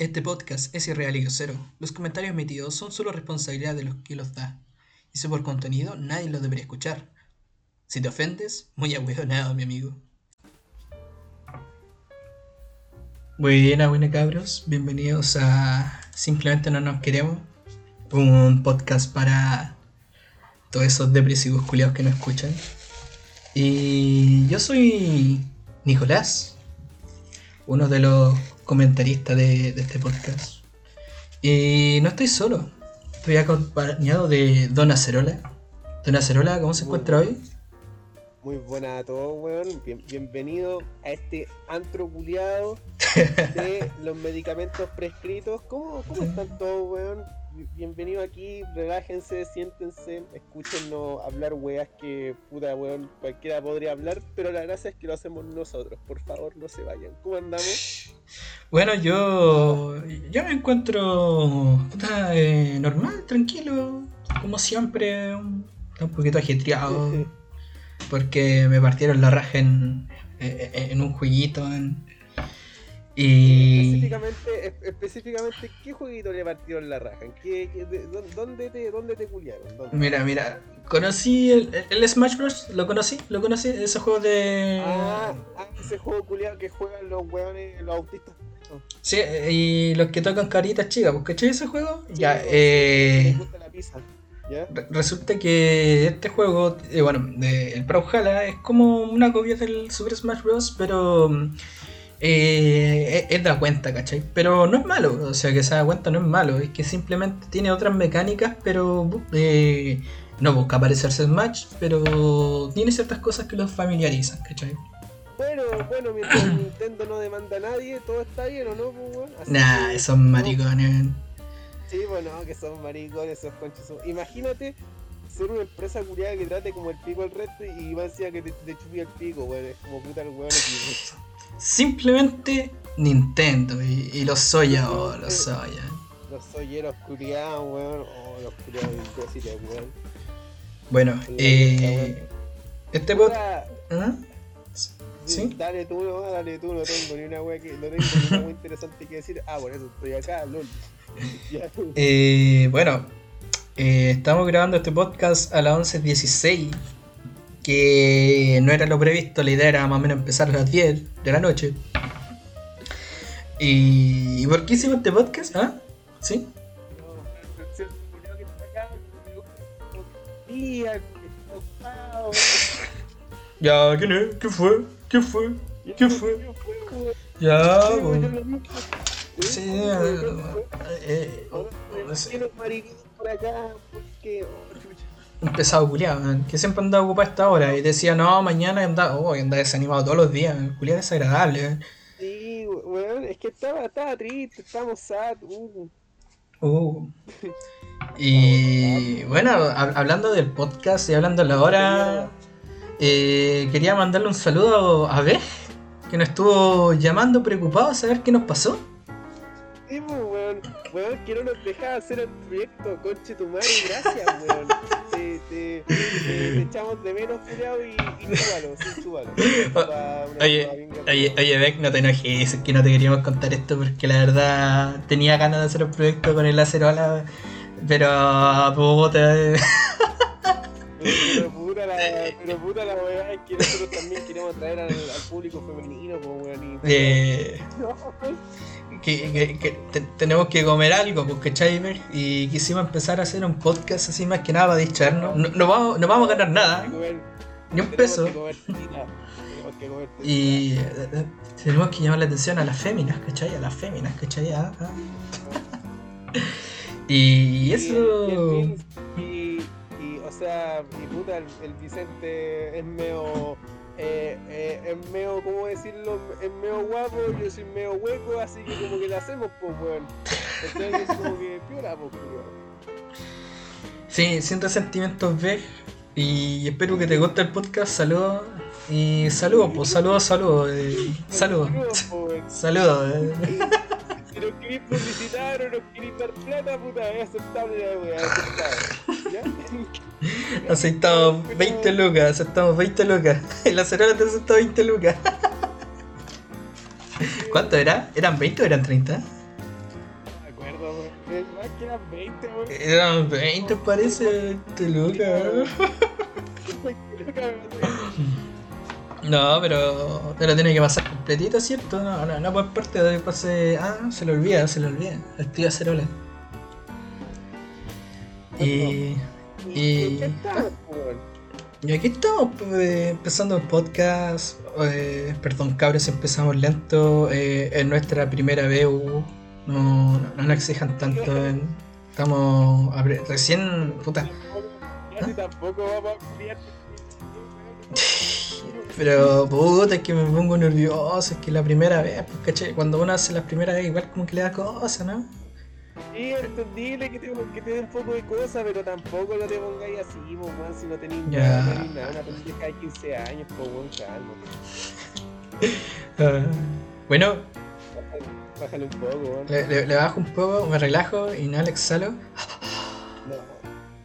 Este podcast es irreal y grosero. Los comentarios emitidos son solo responsabilidad de los que los da. Y si por contenido, nadie los debería escuchar. Si te ofendes, muy ahueonado, mi amigo. Buena, buena cabros. Bienvenidos a Simplemente No Nos Queremos. Un podcast para todos esos depresivos culiados que no escuchan. Y yo soy Nicolás, uno de los comentaristas de, de este podcast. Y no estoy solo, estoy acompañado de Don Acerola. Don Acerola, ¿cómo se encuentra hoy? Muy buena a todos, weón. Bien- bienvenido a este antro culiado de los medicamentos prescritos. ¿Cómo, cómo están todos, weón? Bi- Bienvenido aquí, relájense, siéntense, escúchenos hablar weas que puta weón, cualquiera podría hablar, pero la gracia es que lo hacemos nosotros. Por favor, no se vayan. ¿Cómo andamos? Bueno, yo, yo me encuentro puta, eh, normal, tranquilo, como siempre, un, un poquito ajetreado, porque me partieron la raja en, en, en un jueguito. en- y Específicamente, es- específicamente, ¿qué jueguito le partieron la raja? ¿En qué, qué- de- dó- ¿Dónde te, dónde te culiaron? ¿Dónde? mira, mira, conocí el, el Smash Bros, lo conocí, lo conocí, ese juego de... Ah, ah, ese juego culiado que juegan los weones, los autistas. Sí, y los que tocan caritas chicas, pues ¿cachai ese juego? Sí, ya, pues, eh... Gusta la pizza. ¿Ya? Re- Resulta que este juego, eh, bueno, de- el Brawlhalla es como una copia del Super Smash Bros. Pero eh, es, es da cuenta, ¿cachai? Pero no es malo, o sea que se da cuenta no es malo, es que simplemente tiene otras mecánicas, pero eh, no busca parecerse a Smash, pero tiene ciertas cosas que los familiarizan, ¿cachai? Bueno, bueno, mientras Nintendo no demanda a nadie, todo está bien o no, pues? Así Nah, que- esos maricones. Sí, bueno, que son maricones, esos conchos. Imagínate ser una empresa culiada que trate como el pico al resto y más encima que te, te chupi el pico, weón. Es como puta el weón. Simplemente Nintendo y, y los Soya, oh, los Soya. Los solleros culiados, weón. Oh, los culiados imbéciles, weón. Bueno, eh, este pod... Puta, ¿Ah? ¿Sí? Dale tú, no, dale tú, no tengo ni una wea que, no tengo ni una wea interesante que decir. Ah, por eso estoy acá, lol. Eh, bueno, eh, estamos grabando este podcast a las 11.16, que no era lo previsto, la idea era más o menos empezar a las 10 de la noche. ¿Y, ¿y por qué hicimos este podcast? ¿Ah? ¿Sí? Ya, ¿quién es? ¿Qué fue? ¿Qué fue? ¿Qué fue? Ya, pues. Sí, eh, no sé. Un pesado culiado, que siempre andaba ocupado a esta hora y decía, no, mañana andaba, oh, andaba desanimado todos los días, culiado desagradable. eh. Sí, weón, es que estaba, estaba triste, estábamos sad. Uh. Uh. Y bueno, hab- hablando del podcast y hablando de la hora, eh, quería mandarle un saludo a Bej, que nos estuvo llamando preocupado a saber qué nos pasó. Sí, pues, weón, que no nos dejaba hacer el proyecto, conche tu madre, gracias, weón. Te, te, te, te echamos de menos, culiao, y, y chúbalo, sí, chúbalo. Oye, Oye, Beck, no te enojes, es que no te queríamos contar esto porque la verdad tenía ganas de hacer un proyecto con el acerola, pero puta. Pero puta la, pero puta la weá, es que nosotros también queremos atraer al, al público femenino, pues, weón. Y, eh, no, que, que- que te- tenemos que comer algo, ¿cachai? Beck? Y quisimos empezar a hacer un podcast así más que nada para distraernos. No, no vamos, no vamos a ganar nada, comer, ni un peso. Y eh, eh, tenemos que llamar la atención a las féminas, ¿cachai? A las féminas, ¿cachai? Ah, ah. Y eso... Y, y, o sea, mi puta, el, el Vicente es medio. Eh, eh, es medio, ¿cómo decirlo? Es medio guapo, yo soy medio hueco, así que como que le hacemos, pues, weón. Entonces es como que piola, pues, weón. Sí, sin resentimientos, Beck. Y espero que te guste el podcast. Saludos. Y saludos, pues saludos, saludos. eh, saludos. Saludos, nos queréis publicitar o nos queréis dar plata, puta, es aceptable la weá, aceptable. ¿Ya? Aceptamos 20 lucas, aceptamos 20 lucas. En la cerola te aceptó 20 lucas. ¿Cuánto era? ¿Eran 20 o eran 30? más que eran 20, weón. Eran 20 parece, te loca. No, pero te lo tiene que pasar completito, ¿cierto? No, no, no por parte de pase. Ah, se lo olvida, se lo olvida. Activa cerola. Y. Y. ¿Qué estamos, weón? Y aquí estamos pues, empezando el podcast. eh, perdón, cabros, empezamos lento. eh, es nuestra primera uh, no, no nos exijan tanto. eh, estamos recién. Puta. Si tampoco vamos a. Pero puta, es que me pongo nervioso. Es que la primera vez, pues, ¿cachai? Cuando uno hace la primera vez, igual como que le da cosa, ¿no? Sí, entendible que te, que te dé un poco de cosas, pero tampoco lo te pongáis así, po, weón, si no tenéis Ya. nada, no nada, pendeja de 15 años, pues weón, calma. Ah, bueno, Bájale, bájale un poco, le, le- le bajo un poco, me relajo, inhalo, exhalo. No.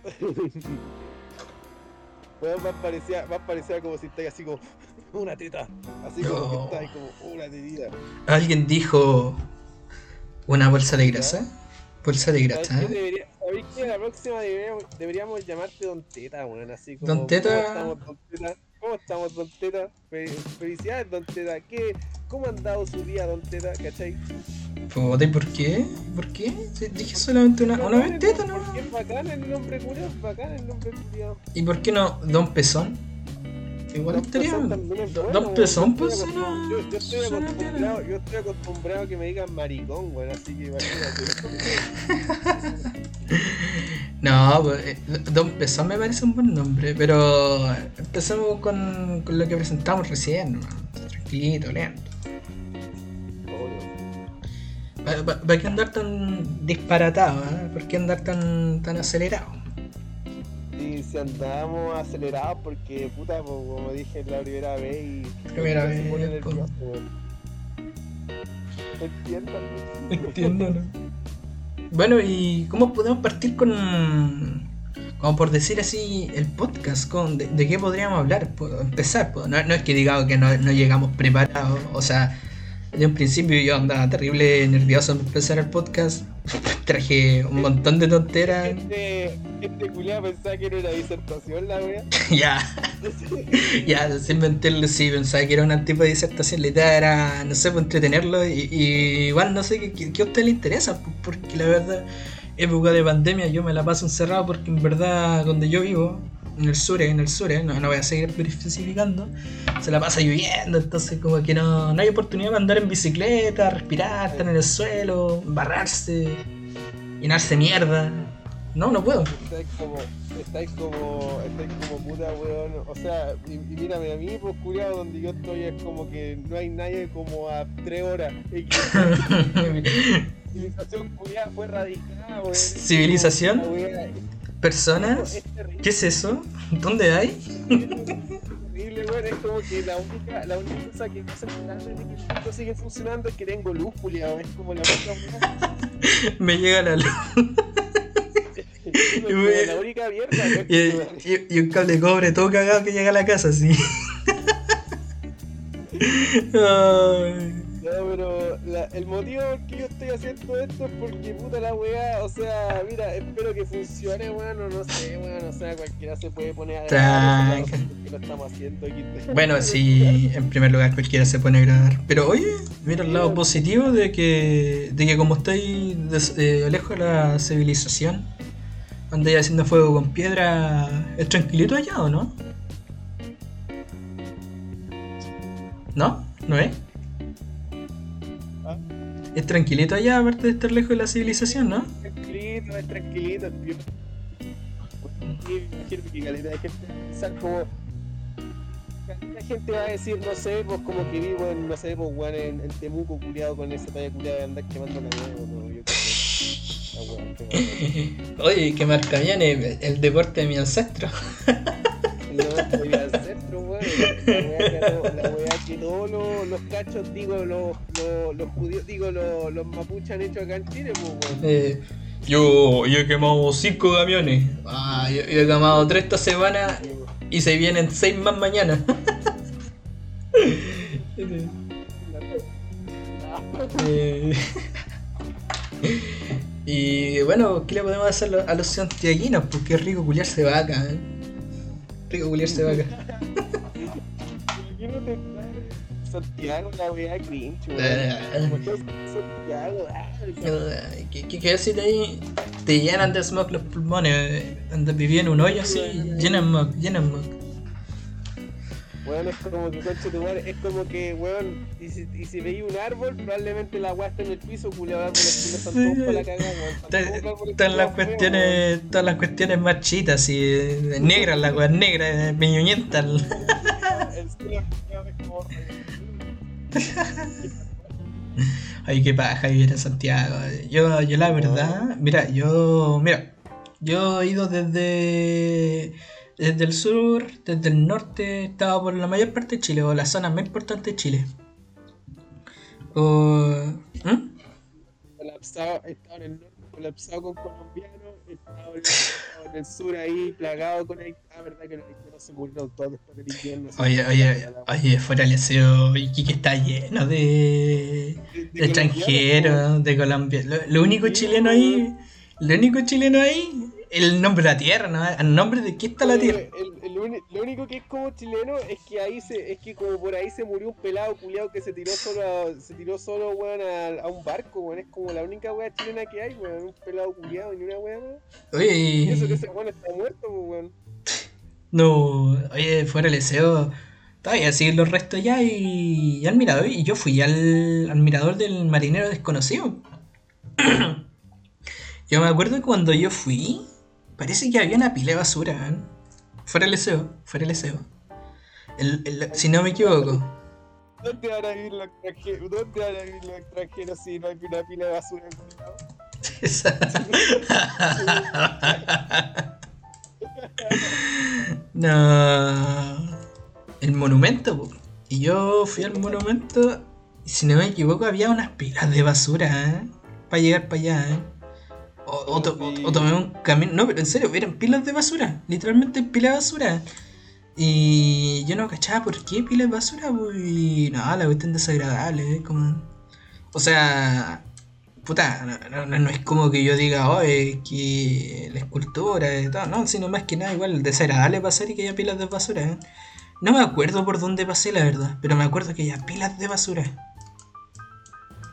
Weón, más parecía, más parecía como si estáis así como una teta. Así como No. que estáis como una tetita. Alguien dijo una bolsa de grasa. Bolsa de ¿Sabes grasa? ¿eh? Debería, ¿sabéis qué? La próxima deberíamos, deberíamos llamarte Don Teta, weón, así como. Don Teta. ¿Cómo estamos, Don Teta? ¿Cómo estamos, Don Teta? Fe- Felicidades, Don Teta. ¿Qué, ¿Cómo ha andado su día, Don Teta? ¿Cachai? Puta, ¿y por qué? ¿Por qué? Dije solamente una, una vez teta, ¿no? Porque es bacán el nombre culiao, es bacán el nombre culiao. ¿Y por qué no Don Pezón? Igual Don estaría. Es Don. Pezón, pues suena. Yo, yo estoy acostumbrado, yo estoy acostumbrado a que me digan maricón, weón, así que imagínate. No, pues, eh, Don Pezón me parece un buen nombre, pero empecemos con, con lo que presentamos recién, ¿no? tranquilito, lento. ¿Para qué andar tan disparatado? eh? ¿Por qué andar tan, tan acelerado? Y si andábamos acelerados porque, puta, pues, como dije, la primera vez y... Primera se pone vez, po. nervioso, weón. Entiendan. Entiendo, ¿no? Bueno, ¿y cómo podemos partir con, como por decir así, el podcast? Con, de, qué podríamos hablar? Empezar, no, no es que digamos que no, no llegamos preparados, o sea, de un principio yo andaba terrible nervioso al empezar el podcast, traje un montón de tonteras, Este, este culiao pensaba que era una disertación, la wea. ya, ya, sin mentirle, sí, pensaba que era un tipo de disertación, la idea era, no sé, pues entretenerlo y, y igual no sé qué, qué- qué a usted le interesa, pues, porque la verdad, época de pandemia yo me la paso encerrado porque en verdad donde yo vivo, en el sur, en el sur, no, no voy a seguir especificando, se la pasa lloviendo, entonces como que no, no hay oportunidad para andar en bicicleta, respirar, estar en el suelo, embarrarse, llenarse mierda. No, no puedo. Estáis como, estáis como, estáis como puta, weón. O sea, y, y mírame a mí, pues culiao, donde yo estoy es como que no hay nadie como a tres horas. Civilización culiao fue radicada, weón. ¿Civilización? ¿Personas? ¿Qué es eso? ¿Dónde hay? Es como que la única, la única cosa que me hace de que el mundo sigue funcionando es que tengo luz, culiao. Es como la única. Me llega la luz Es como la única mierda, y, y- y un cable de cobre todo cagado que llega a la casa. Ay. No, pero la- el motivo por que yo estoy haciendo esto es porque puta la weá, o sea, mira, espero que funcione, weón, o no sé, weón, o sea, cualquiera se puede poner a grabar, lo estamos haciendo aquí. Bueno, sí, en primer lugar cualquiera se pone a grabar. Pero oye, mira el lado positivo de que, de que como estáis des- eh, lejos de la civilización, andáis haciendo fuego con piedra, ¿es tranquilito allá o no? ¿No? ¿No es? Es tranquilito allá, aparte de estar lejos de la civilización, ¿no? Tranquilito, es tranquilito, es bien. Y imagino que calidad de gente pensar como. La gente va a decir, no sé, pues como que vivo en, no sé, pues weón, en, en Temuco, culiado con esa talla culiada de andar quemando la mierda, no, yo. Oye, qué marca viene el deporte de mi ancestro. No, voy al centro, weón. Todos los, los cachos, digo, los, los, los judíos, digo, los, los mapuches han hecho acá en Chile, pues, weón. Eh, yo, yo he quemado cinco camiones. Ah, yo, yo he quemado tres esta semana y se vienen seis más mañana. Eh, y bueno, ¿qué le podemos hacer a los santiaguinos? Porque es rico culiarse vaca, ¿eh? Rico culiarse vaca. Santiago, la wea cringe, Santiago, ¿Qué, qué, qué decir ahí? Te llenan de smog los pulmones. Andas viviendo en un hoyo así, llenan smog, llenan smog. Weón, es como que conche tu madre, es como que, weón, y si, y si veis un árbol, probablemente la weá está en el piso, culiado, árboles que están todos para la cagada, weón. Todas las cuestiones, todas las cuestiones marchitas y negras, la weá negra, meñuñenta. El Ay, qué paja vivir en Santiago. Yo, yo la verdad, mira, yo, mira, yo he ido desde desde el sur, desde el norte, estaba por la mayor parte de Chile, o la zona más importante de Chile. ¿Mm? Colapsado, estaba en el norte, colapsado con colombianos, en el sur ahí, plagado con ahí. Ah, verdad que los haitianos se murieron todos después del invierno. Oye, oye, oye, fuera el deseo, Iquique está lleno de, de, extranjeros, de Colombia. Lo, único chileno ahí, lo único chileno ahí el nombre de la tierra, ¿no? El nombre de qué está la tierra. lo único que es como chileno es que ahí se, es que como por ahí se murió un pelado culiado que se tiró solo a, se tiró solo, weón, a, un barco, weón. Es como la única weá chilena que hay, weón. Un pelado culiado ni una weá más. Oye, y eso que ese weón está muerto, pues, weón. No, oye, fuera el deseo. Todavía siguen los restos ya y, y al mirador. Y yo fui al, al mirador del marinero desconocido. yo me acuerdo cuando yo fui, Parece que había una pila de basura, ¿eh? Fuera el deseo, fuera el deseo. El, si no me equivoco. ¿Dónde van a ir los extranjeros? ¿Dónde van a ir los extranjeros si no hay una pila de basura no. El monumento, y yo fui al monumento y si no me equivoco había unas pilas de basura, ¿eh? Para llegar para allá, ¿eh? O, tomé un camino. No, pero en serio, eran pilas de basura. Literalmente pilas de basura. Y yo no cachaba por qué pilas de basura, pues. Y no, la cuestión desagradable, ¿eh? como. O sea. Puta, no, es como que yo diga, oh, que la escultura y todo, no, sino más que nada igual desagradable pasar y que haya pilas de basura. ¿eh? No me acuerdo por dónde pasé, la verdad, pero me acuerdo que haya pilas de basura.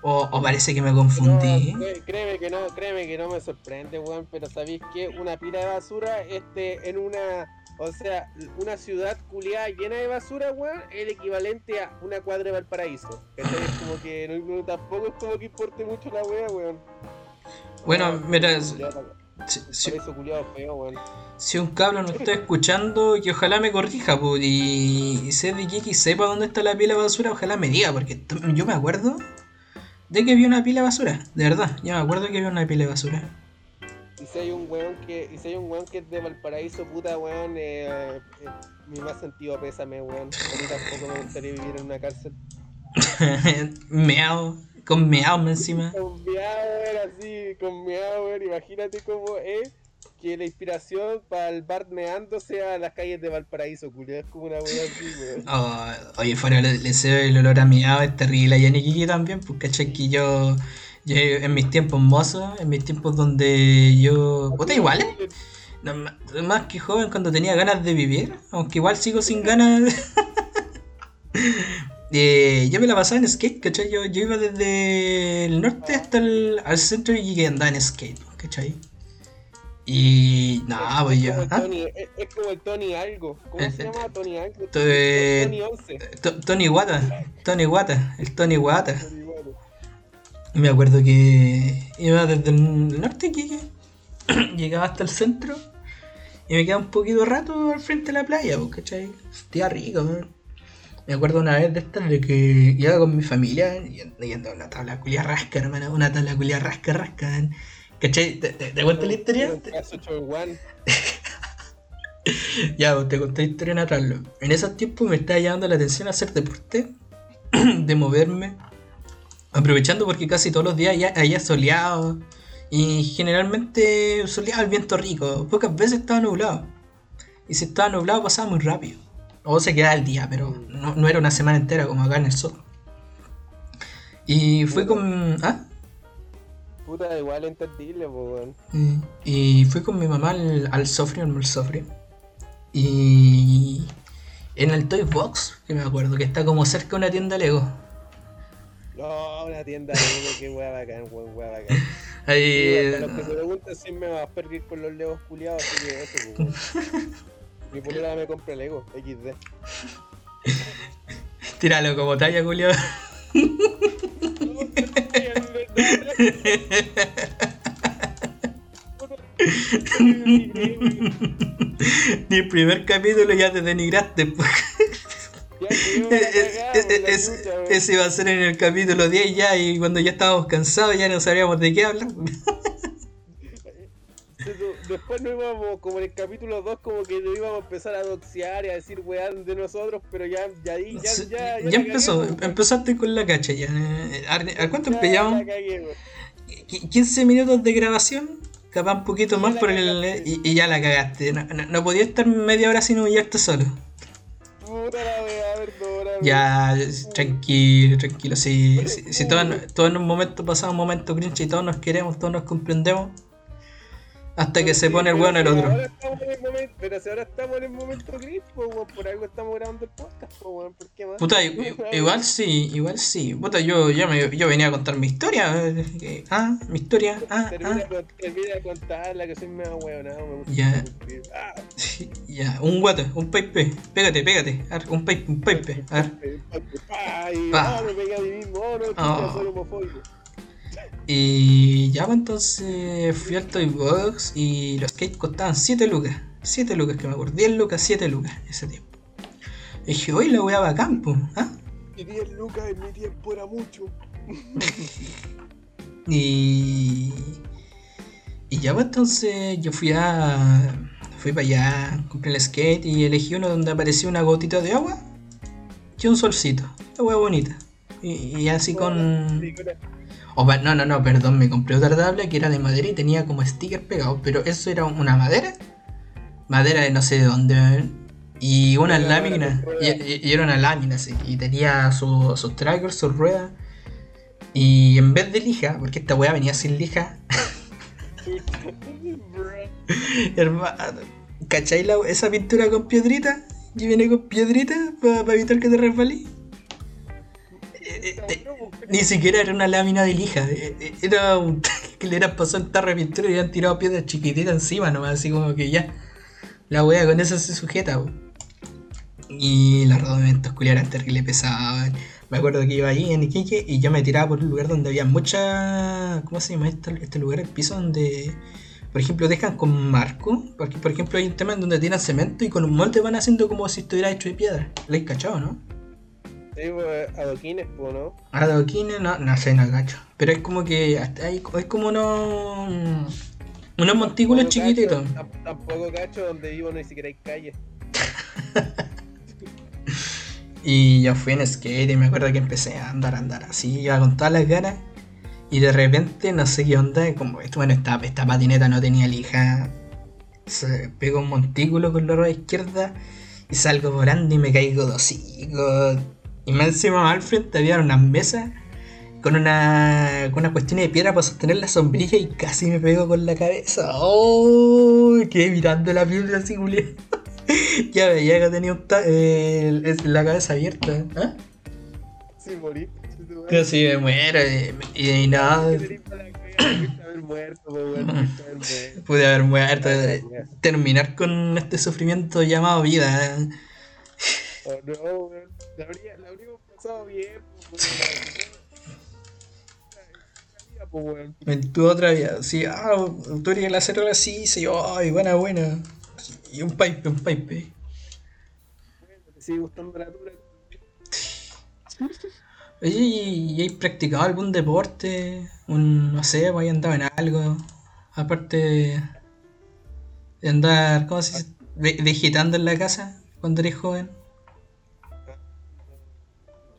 O, parece que me confundí. créeme que no, créeme que no me sorprende, weón, pero sabéis que una pila de basura, este, en una, o sea, una ciudad culiada llena de basura, weón, es el equivalente a una cuadra de Valparaíso. Es como que no, tampoco es como que importe mucho la wea, weón. Bueno, mira, si, si, un cabro no está escuchando, que ojalá me corrija, pues, y, y que sepa dónde está la pila de basura, ojalá me diga, porque yo me acuerdo de que había una pila de basura, de verdad, ya me acuerdo que había una pila de basura. Y si hay un weón que, y si hay un weón que es de Valparaíso, puta weón, eh, eh, mi más sentido pésame, weón. A mí tampoco me gustaría vivir en una cárcel. meao, con meao encima. Con meao, weón, así, con meao, weón, imagínate cómo es que la inspiración para el bar meando sea las calles de Valparaíso, culiado. Es como una wea así. Oh, oye, fuera el deseo el olor a miado es terrible. Y en Iquique también, porque caché que yo, yo, en mis tiempos mozos, en mis tiempos donde yo. Puta, igual, ¿eh? más que joven cuando tenía ganas de vivir, aunque igual sigo sin ganas. eh, yo me la pasaba en skate, ¿cachai? Yo, yo iba desde el norte hasta el al centro y llegué a andar en skate, ¿cachai? Y nada, pues yo. ¿ah? Es, como el Tony algo. ¿Cómo se llama? Tony algo. Tony 11. Tony Wata. Tony Wata. El Tony Wata. Me acuerdo que iba desde el norte que llegaba hasta el centro y me quedaba un poquito rato al frente de la playa, pues, ¿cachai? Estaba rico, man. Me acuerdo una vez de esta de que iba con mi familia y andaba una tabla culia rasca, hermano, una tabla culia rasca, rasca. ¿Cachai? ¿Te, te, cuento la historia? ya, pues, te conté la historia natal. En esos tiempos me estaba llamando la atención hacer deporte, de moverme, aprovechando porque casi todos los días había soleado y generalmente soleaba el viento rico. Pocas veces estaba nublado. Y si estaba nublado pasaba muy rápido. O se quedaba el día, pero no, no era una semana entera como acá en el sol. Y fue con. ¿Ah? Puta, igual entendible, pues. Mm, Y fui con mi mamá al, al Sofri, al Sofri. Y en el Toy Box, que me acuerdo, que está como cerca de una tienda Lego. No, una tienda Lego, qué weá bacán, weón, weá bacán. Ahí, Sí, para los que me preguntan si me vas a perder con los Legos culiados, así que eso, pues. Mi polera me compra Lego, XD. tíralo como talla, Julio. Ni el primer capítulo ya te denigraste. Ya cagada, weón. ese iba a ser en el capítulo 10 ya y cuando ya estábamos cansados ya no sabíamos de qué hablar. No íbamos, como en el capítulo 2, como que nos íbamos a empezar a doxear y a decir weá de nosotros, pero ya, ya ya, Sí, ya, empezó, cagué, empezaste con la cacha ya. Eh, ¿A cuánto empezamos? la cagué, weón. Qu- 15 minutos de grabación, capaz un poquito más por el, y, y ya la cagaste. No, no, no podía estar media hora sin humillarte solo. Puta la weá, perdóname. Ya, tranquilo, tranquilo. Si, si, si todos, todos en un momento pasamos un momento cringe y todos nos queremos, todos nos comprendemos. Hasta que se pone el weón el otro. pero si ahora estamos en el momento gris, por algo estamos grabando el podcast, weón, ¿por qué más? Puta, igual sí, igual sí. Puta, yo, yo, me, yo venía a contar mi historia. eh, eh, Ah, mi historia. Ah, Termina, ah. con- termina de contarla, que soy medio weonado, me gusta. Ya. Ah, Ya, un guate, un pipe. Pégate, pégate. A ver, un pipe, un pipe. A ver. ah, me pegué a mí mismo, no, chucha, Oh. soy homofóbico. Y ya, pues entonces fui al Toy Box y los skates costaban 7 lucas. 7 lucas, que me acuerdo. 10 lucas, 7 lucas ese tiempo. Y dije, hoy la voy a campo. ¿ah? Y 10 lucas en mi tiempo era mucho. Y. Y ya, pues entonces yo fui a. Fui para allá, compré el skate y elegí uno donde aparecía una gotita de agua y un solcito. La hueá bonita. Y, y así con. Con- O no, no, no, perdón, me compré otra tabla que era de madera y tenía como stickers pegados, pero eso era una madera, madera de no sé de dónde, y una Una lámina, y, y- y era una lámina, sí, y tenía su- sus trackers, sus ruedas, y en vez de lija, porque esta weá venía sin lija, hermano, ¿cachai la, esa pintura con piedrita? Que viene con piedrita para evitar que te resbalí. Eh, eh, Ni siquiera era una lámina de lija, eh, era un que le hubieran pasado el tarro de pintura y le habían tirado piedras chiquititas encima nomás, así como que ya. La wea con eso se sujeta, po. Y los rodamentos culiaran terrible pesaban. Me acuerdo que iba ahí en Iquique y yo me tiraba por un lugar donde había mucha. ¿Cómo se llama este, este lugar? El piso donde. Por ejemplo, dejan con marco. Porque, por ejemplo, hay un tema en donde tiran cemento y con un molde van haciendo como si estuviera hecho de piedra. ¿Lo has cachado, no? Sí, pues, adoquines, pues, ¿no? Adoquines, no, no sé, no cacho. Pero es como que hasta hay, es como unos. Unos montículos chiquititos. Tampoco cacho donde vivo ni siquiera hay calle. Y yo fui en skate y me acuerdo que empecé a andar, a andar así, iba con todas las ganas. Y de repente, no sé qué onda, como esto, bueno, esta, esta patineta no tenía lija. Se pegó un montículo con la rueda izquierda y salgo volando y me caigo de hocico. Y más encima al frente había unas mesas con una, con una cuestión de piedra para sostener la sombrilla y casi me pego con la cabeza. ¡Oh! Quedé mirando la piedra así, Julián. ya veía que tenía un ta- eh, el- la cabeza abierta. ¿Ah? Sí, morí. Casi me muero. Y, y nada, haber muerto, pues, pude haber muerto. eh. Terminar con este sufrimiento llamado vida. ¿eh? Oh, no, weón. La habría- pasado bien, pues, weón. Pues. En tu otra vida, sí, ah, tú eres el acero así, sí, ay, buena, buena. Y un pipe, un pipe. Te sigue gustando la dura. Oye, ¿y, y hay practicado algún deporte? Un, no sé, pues hay andado en algo. Aparte de, andar, ¿cómo se dice? Ve- Vegetando en la casa cuando eres joven.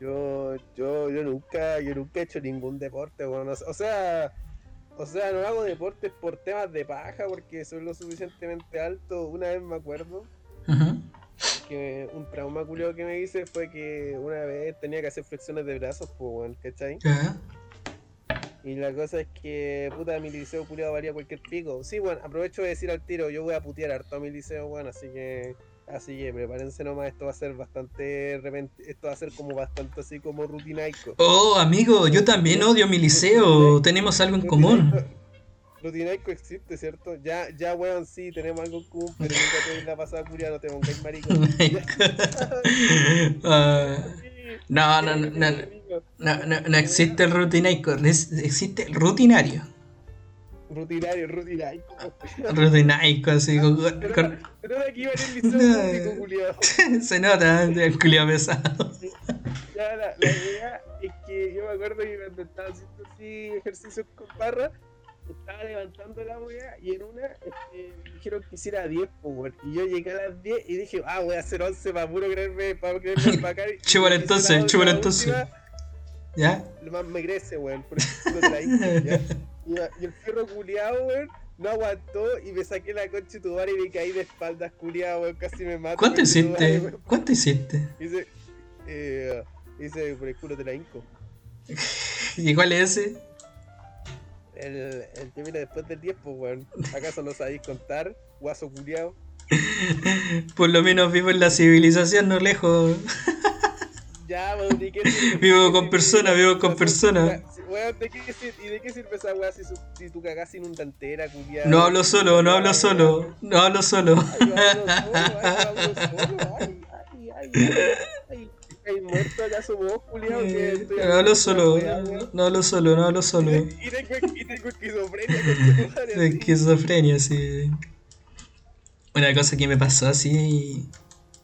Yo, yo, yo nunca, yo nunca he hecho ningún deporte, weón. O sea- O sea, no hago deportes por temas de paja porque soy lo suficientemente alto. Una vez me acuerdo Ujú. que un trauma culiao que me hice fue que una vez tenía que hacer flexiones de brazos, pues, weón, ¿cachai? Ya. Y la cosa es que, puta, mi liceo culiado valía cualquier pico. Sí, bueno, aprovecho de decir al tiro, yo voy a putear harto a mi liceo, bueno, así que. Así que prepárense nomás, esto va a ser bastante. Esto va a ser como bastante así como rutinaico. Oh, amigo, yo también odio mi liceo. Tenemos algo en común. Rutinaico existe, ¿cierto? Ya, ya, weón, sí, tenemos algo en común, pero nunca te la pasada curia, no te pongáis no, no, no, no, no, no, no existe el rutinaico, existe el rutinario. Rutinario, rutinario. Rutinaico, así. Con, con... Pero, aquí en el liceo culiado. Se nota, el culiado pesado. Ya, la, la idea es que yo me acuerdo que cuando estaba haciendo así ejercicios con barra, estaba levantando la weá y en una este, me dijeron que hiciera 10, pues, y yo llegué a las 10 y dije, ah, voy a hacer 11 para puro creerme, para creerme para acá. chúbalo entonces, chúbalo entonces. ¿Ya? Lo más me crece, weón, por eso la hice, ¿ya? Y, el fierro culiado, weón, no aguantó y me saqué la concha de tu bar y me caí de espaldas, culiado, weón, casi me mato. ¿Cuánto hiciste? ¿Cuánto hiciste? Hice, eh, hice por el culo de la inco. ¿Y cuál es ese? El, el que viene después del 10, pues, weón. ¿Acaso no sabéis contar? Guaso culiado. Por lo menos vivo en la civilización, no lejos. Ya, weón, ¿de qué Vivo con personas, vivo con personas. Weón, ¿de qué ¿y de qué sirve esa weá si, si tú cagás sin un tantera, culiado? No hablo solo, no hablo solo, no hablo solo. Ay, hablo solo, ay, ay, ay, ay, muerto acaso vos, culiado? No hablo solo, no hablo solo, no hablo solo. Y tengo, y tengo esquizofrenia. Esquizofrenia, sí. Una cosa que me pasó así,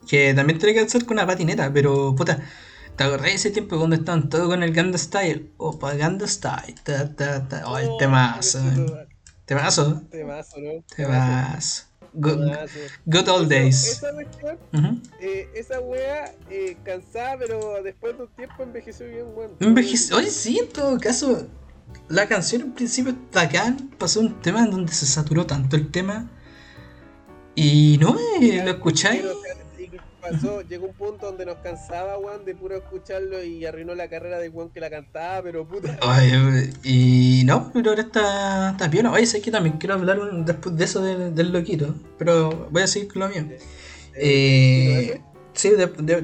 que también tenía que hacer con una patineta, pero puta, ¿Te acordás de ese tiempo cuando estaban todos con el Ganda Style? Opa, Ganda Style. Ta, ta, ta. Oh, el oh, temazo. Temazo. Temazo, ¿no? Temazo. Good, good old days. Esa, cuestión, eh, esa wea eh, cansada, pero después de un tiempo envejeció bien, bueno. Envejeció. Oye, sí, en todo caso, la canción en principio está bacán. Pasó un tema en donde se saturó tanto el tema. Y no, eh, lo escucháis pasó, llegó un punto donde nos cansaba, weón, de puro escucharlo y arruinó la carrera de weón que la cantaba, pero puta. Ay, y no, pero ahora está, está bien. Oye, sé que también quiero hablar después de eso del, loquito, pero voy a seguir con lo mío. Eh, sí,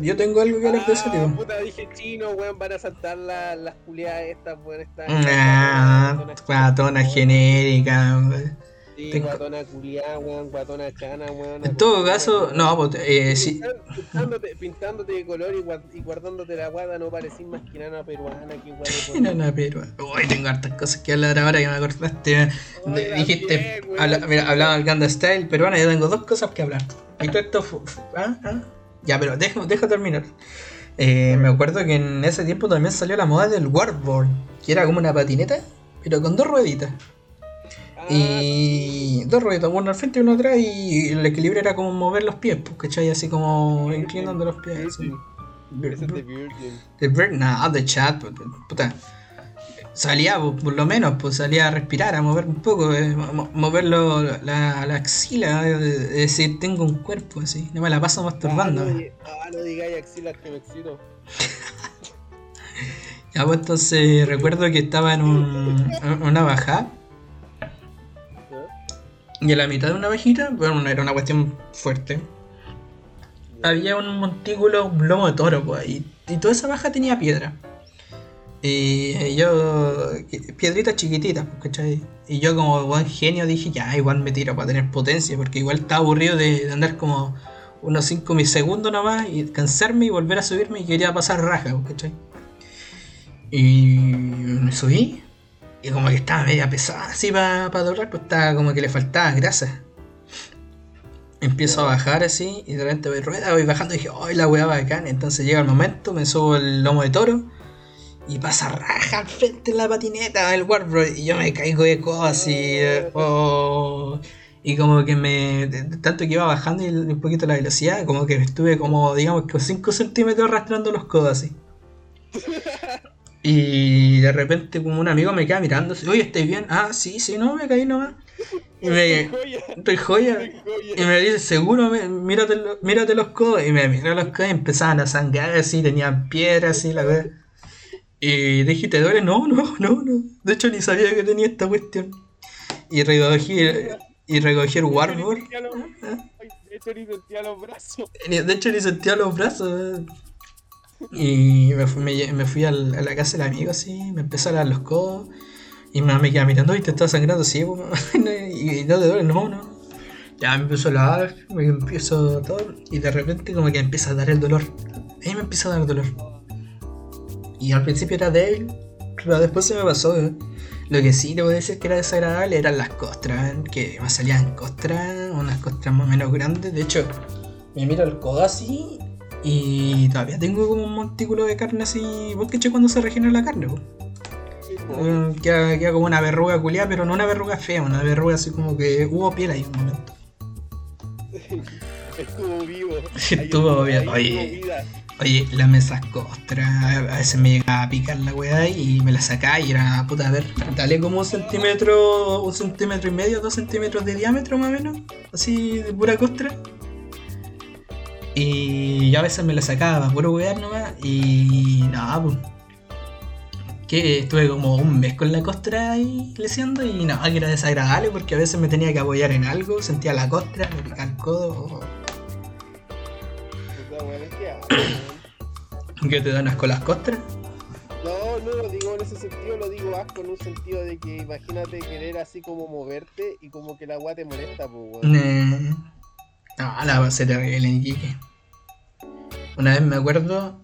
yo tengo algo que hablar de ese ah, tipo. puta, dije chino, weón, van a saltar las culiadas estas, weón, estas. Ah, patona genérica, weón. Sí, guatona culiada, weón, guatona chana, weón. En todo caso, no, pues, eh, sí. Pintándote, pintándote de color y, guardándote la guada no parecís más que nana peruana, que. Nana peruana. Uy, tengo hartas cosas que hablar ahora que me acordaste. dijiste, habla, mira, hablaba del Ganda Style peruana, yo tengo dos cosas que hablar. Y todo esto, ¿ah? ¿Ah? Ya, pero deja, deja terminar. Eh, me acuerdo que en ese tiempo también salió la moda del Warboard, que era como una patineta, pero con dos rueditas. Y dos ruedas, uno al frente y uno atrás, y el equilibrio era como mover los pies, pues, ¿cachai? Así como inclinando los pies. Así. De. No, de chat, pues, puta. Salía, pues, por lo menos, pues salía a respirar, a mover un poco, eh, mover la, la, axila, eh, decir, tengo un cuerpo así, no me la paso masturbando. Ah, no, ah, no digáis axilas que me excito. ya, pues entonces recuerdo que estaba en un, una bajada y en la mitad de una bajita, bueno, era una cuestión fuerte, había un montículo, un lomo de toro, pues, y, y toda esa baja tenía piedra. Y yo, piedritas chiquititas, pues, ¿cachai? Y yo como buen genio dije, ya, igual me tiro para tener potencia, porque igual estaba aburrido de, andar como unos 5 segundos nomás y cansarme y volver a subirme y quería pasar raja, pues, ¿cachai? Y me subí y como que estaba media pesada así para pa doblar, pues estaba como que le faltaba grasa. Empiezo a bajar así y de repente voy rueda, voy bajando y dije, ¡ay, la weá bacán! Entonces llega el momento, me subo el lomo de toro y pasa raja al frente en la patineta del Warbro y yo me caigo de cosas y. Oh, y como que me. Tanto que iba bajando y un poquito la velocidad, como que estuve como, digamos, con 5 centímetros arrastrando los codos así. Y de repente como un amigo me queda mirando, oye, ¿estáis bien? Ah, sí, sí, no, me caí nomás. Y me, estoy joya. Y me dice, seguro, mírate, mírate los codos. Y me miró los codos y empezaban a sangrar así, tenían piedras así, la verdad. Y dije, ¿te duele? No, no, no, no. De hecho, ni sabía que tenía esta cuestión. Y recogí, y recogí el Warboard. De hecho, ni sentía los brazos. De hecho, ni sentía los brazos. Y me fui, me, me fui al, a la casa del amigo así, me empezó a dar los codos. Y me queda mirando y te está sangrando así, y no te duele, no, no. Ya me empezó a lavar, me empiezo todo, y de repente como que empieza a dar el dolor. Ahí me empieza a dar dolor. Y al principio era débil, pero después se me pasó. ¿eh? Lo que sí te puedo decir que era desagradable eran las costras, ¿eh? que me salían costras, unas costras más o menos grandes. De hecho, me miro el codo así y todavía tengo como un montículo de carne así. ¿Vos caché cuando se regenera la carne? ¿vos? Queda, queda como una verruga culiada, pero no una verruga fea, una verruga así como que hubo piel ahí un momento. Estuvo vivo. Estuvo estuvo Oye, oye, las mesas costras, a veces me llegaba a picar la weá y me la sacaba y era, puta, a ver, dale como un centímetro, un centímetro y medio, dos centímetros de diámetro más o menos, así de pura costra. Y yo a veces me la sacaba para puro wear nomás y nada, pues. Que estuve como un mes con la costra ahí leseando y nada, que era desagradable porque a veces me tenía que apoyar en algo, sentía la costra, me picaba el codo. Weón. ¿Qué te dan asco las costras? No, no lo digo en ese sentido, lo digo asco en un sentido de que imagínate querer así como moverte y como que la agua te molesta, pues, weón. No, la pasé terrible en Iquique. Una vez me acuerdo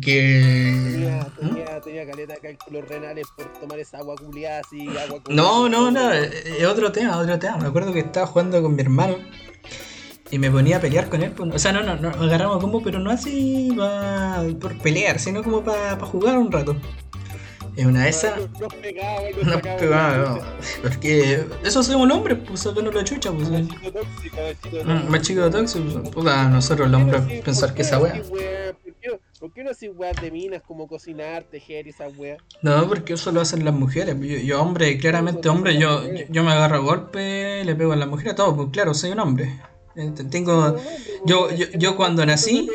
que. Tenía, ¿Mm? tenía, tenía caleta de cálculos renales por tomar esa agua culiada así, agua con No, no, no, es otro tema, otro tema. Me acuerdo que estaba jugando con mi hermano y me ponía a pelear con él. pues, O sea, no, no, no agarramos combo, pero no así pa- por pelear, sino como para jugar un rato. En una de esas. Nos, pegaba, nos la chucha. Porque eso somos los hombres, pues sacando la chucha, pues. Machito tóxico, machito Mm, tóxico. Más chico de tóxico, puta, nosotros los ¿Por qué no hombres pensar que esa wea. ¿Por qué no- ¿Por qué no así weas de minas como cocinar, tejer y esa wea? No, porque eso lo hacen las mujeres. Yo, yo, hombre, claramente hombre, yo, yo, me agarro a golpe, le pego a las mujeres, todo, pues claro, soy un hombre. Te- Tengo, yo- yo- yo cuando nací-.